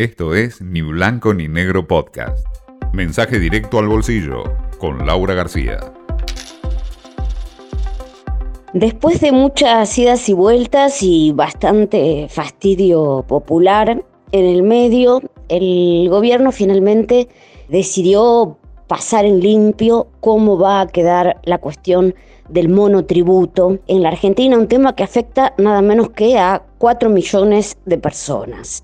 Esto es Ni Blanco ni Negro Podcast. Mensaje directo al bolsillo con Laura García. Después de muchas idas y vueltas y bastante fastidio popular en el medio, el gobierno finalmente decidió pasar en limpio cómo va a quedar la cuestión del monotributo en la Argentina, un tema que afecta nada menos que a 4 millones de personas.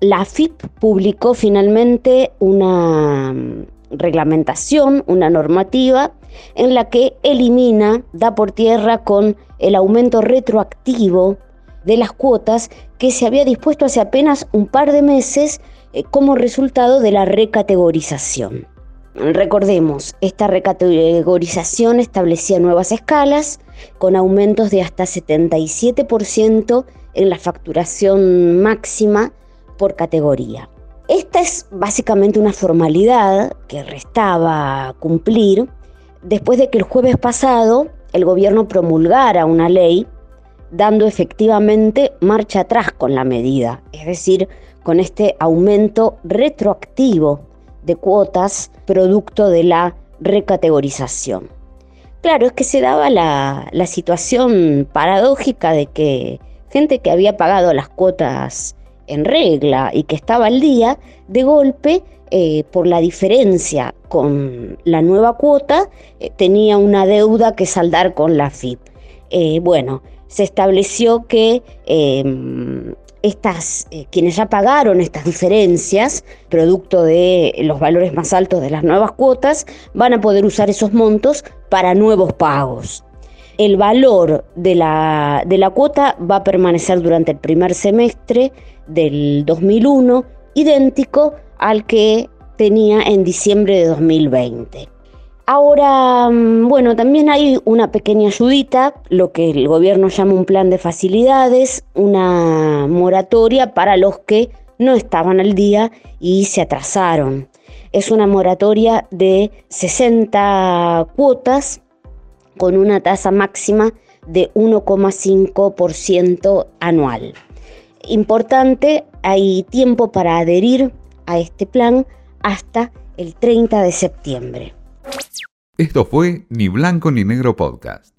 La AFIP publicó finalmente una mm, reglamentación, una normativa, en la que elimina, da por tierra con el aumento retroactivo de las cuotas que se había dispuesto hace apenas un par de meses eh, como resultado de la recategorización. Recordemos, esta recategorización establecía nuevas escalas con aumentos de hasta 77% en la facturación máxima por categoría. Esta es básicamente una formalidad que restaba cumplir después de que el jueves pasado el gobierno promulgara una ley dando efectivamente marcha atrás con la medida, es decir, con este aumento retroactivo de cuotas producto de la recategorización. Claro, es que se daba la, situación paradójica de que gente que había pagado las cuotas en regla y que estaba al día, de golpe, eh, por la diferencia con la nueva cuota, eh, tenía una deuda que saldar con la FIP. Eh, bueno, se estableció que em, estas, quienes ya pagaron estas diferencias, producto de los valores más altos de las nuevas cuotas, van a poder usar esos montos para nuevos pagos. El valor de la, de la cuota va a permanecer durante el primer semestre del 2001, idéntico al que tenía en diciembre de 2020. Ahora, mm, bueno, también hay una pequeña ayudita, lo que el gobierno llama un plan de facilidades, una moratoria para los que no estaban al día y se atrasaron. Es una moratoria de 60 cuotas con una tasa máxima de 1,5% anual. Importante, hay tiempo para adherir a este plan hasta el 30 de septiembre. Esto fue Ni Blanco ni Negro Podcast.